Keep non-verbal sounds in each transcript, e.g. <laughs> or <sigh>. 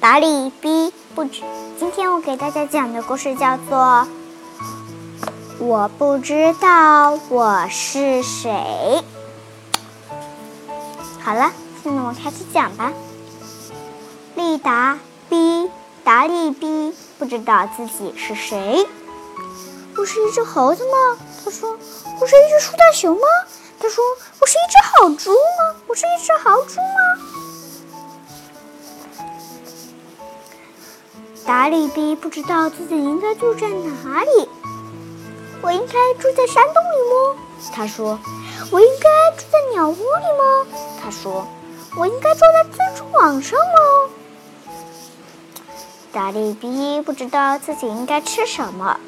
达利比不知。今天我给大家讲的故事叫做《我不知道我是谁》。好了，现在我们开始讲吧。利达比达利比不知道自己是谁。我是一只猴子吗？他说。我是一只树大熊吗？他说。我是一只好猪吗？我是一只豪猪吗？达利比不知道自己应该住在哪里。我应该住在山洞里吗？他说。我应该住在鸟窝里吗？他说。我应该坐在蜘蛛网上吗？达利比不知道自己应该吃什么。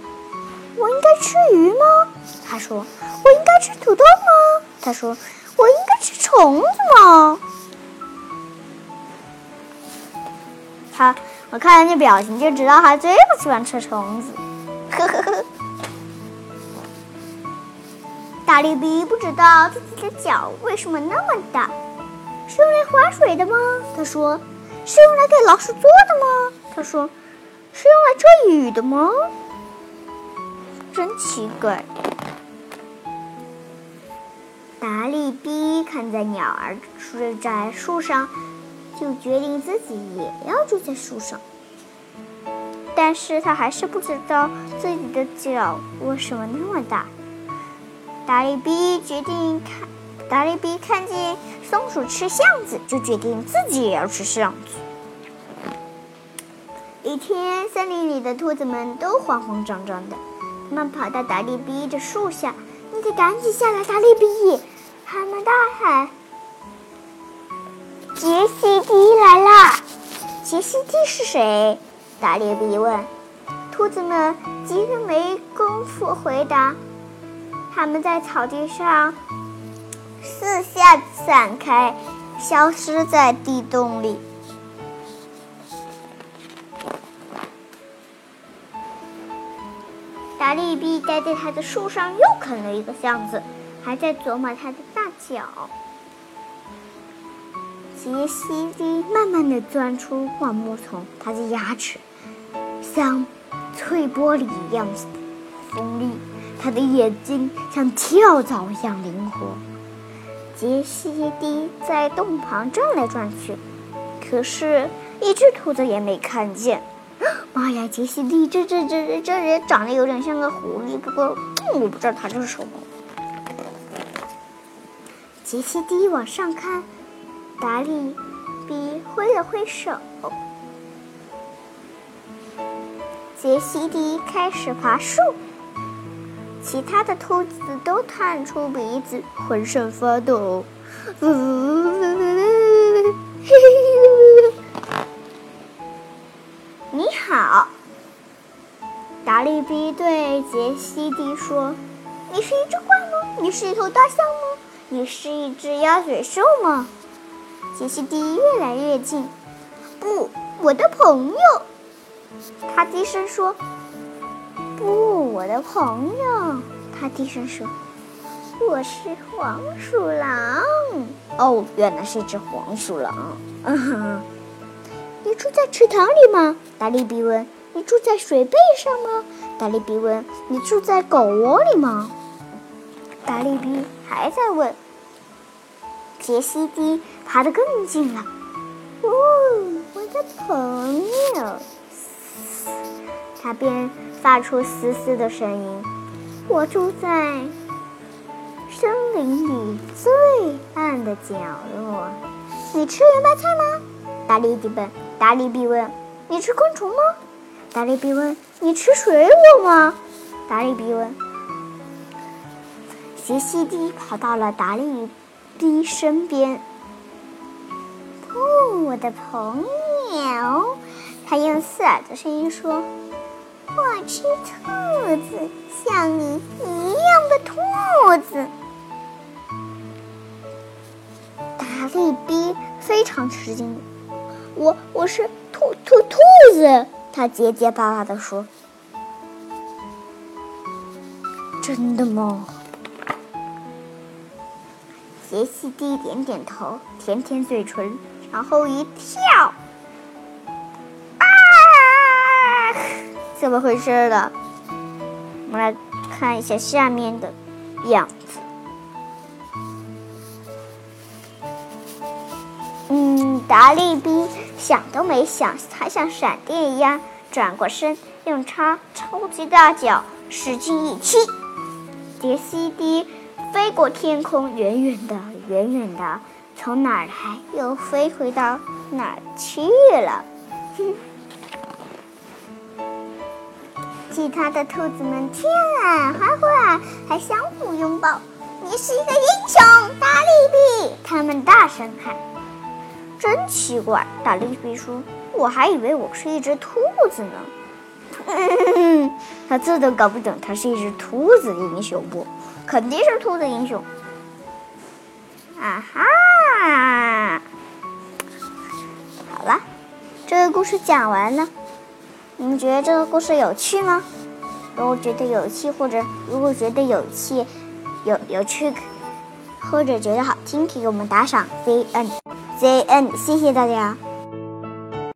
我应该吃鱼吗？他说。我应该吃土豆吗？他说。我应该吃虫子吗？他，我看人家表情就知道他最不喜欢吃虫子。呵呵呵。大力比不知道自己的脚为什么那么大，是用来划水的吗？他说。是用来给老鼠做的吗？他说。是用来遮雨的吗？真奇怪。达利比看在鸟儿睡在树上，就决定自己也要住在树上。但是他还是不知道自己的脚为什么那么大。达利比决定看，达利比看见松鼠吃橡子，就决定自己也要吃橡子。一天，森林里的兔子们都慌慌张张的，他们跑到达利比的树下：“你得赶紧下来，达利比！”他们大喊：“杰西迪来啦！”杰西迪是谁？达利比问。兔子们急得没工夫回答，他们在草地上四下散开，消失在地洞里。达利比待在他的树上，又啃了一个橡子。还在琢磨他的大脚。杰西迪慢慢的钻出灌木丛，他的牙齿像脆玻璃一样锋利，他的眼睛像跳蚤一样灵活。杰西迪在洞旁转来转去，可是，一只兔子也没看见。妈呀，杰西迪，这这这这这人长得有点像个狐狸，不过我不知道他是什么。杰西迪往上看，达利比挥了挥手。杰西迪开始爬树，其他的兔子都探出鼻子，浑身发抖。呜呜呜呜呜！嘿你好，达利比对杰西迪说：“你是一只怪吗？你是一头大象吗？”你是一只鸭嘴兽吗？杰西蒂越来越近。不，我的朋友。他低声说。不，我的朋友。他低声说。我是黄鼠狼。哦，原来是一只黄鼠狼。嗯哼。你住在池塘里吗？达利比问。你住在水背上吗？达利比问。你住在狗窝里吗？达利比还在问。杰西迪爬得更近了。哦，我的朋友，他便发出嘶嘶的声音。我住在森林里最暗的角落。你吃圆白菜吗？达利比问。达利比问。你吃昆虫吗？达利比问。你吃水果吗？达利比问。杰西迪跑到了达利。迪身边，哦，我的朋友，他用刺耳的声音说：“我吃兔子，像你一样的兔子。”达利比非常吃惊，我我是兔兔兔子，他结结巴巴的说：“真的吗？”杰西蒂点点头，舔舔嘴唇，然后一跳，啊怎么回事了？我们来看一下下面的样子。嗯，达利比想都没想，他像闪电一样转过身，用超超级大脚使劲一踢，杰西迪飞过天空，远远的，远远的，从哪儿来又飞回到哪儿去了。哼！<laughs> 其他的兔子们天啊，欢呼啊，还相互拥抱。你是一个英雄，大力比！他们大声喊。真奇怪，大力比说：“我还以为我是一只兔子呢。”嗯 <laughs> 他这都搞不懂，他是一只兔子的英雄不？肯定是兔子英雄。啊哈！好了，这个故事讲完了。你们觉得这个故事有趣吗？如果觉得有趣，或者如果觉得有趣、有有趣，或者觉得好听，可以给我们打赏 Z N Z N，谢谢大家。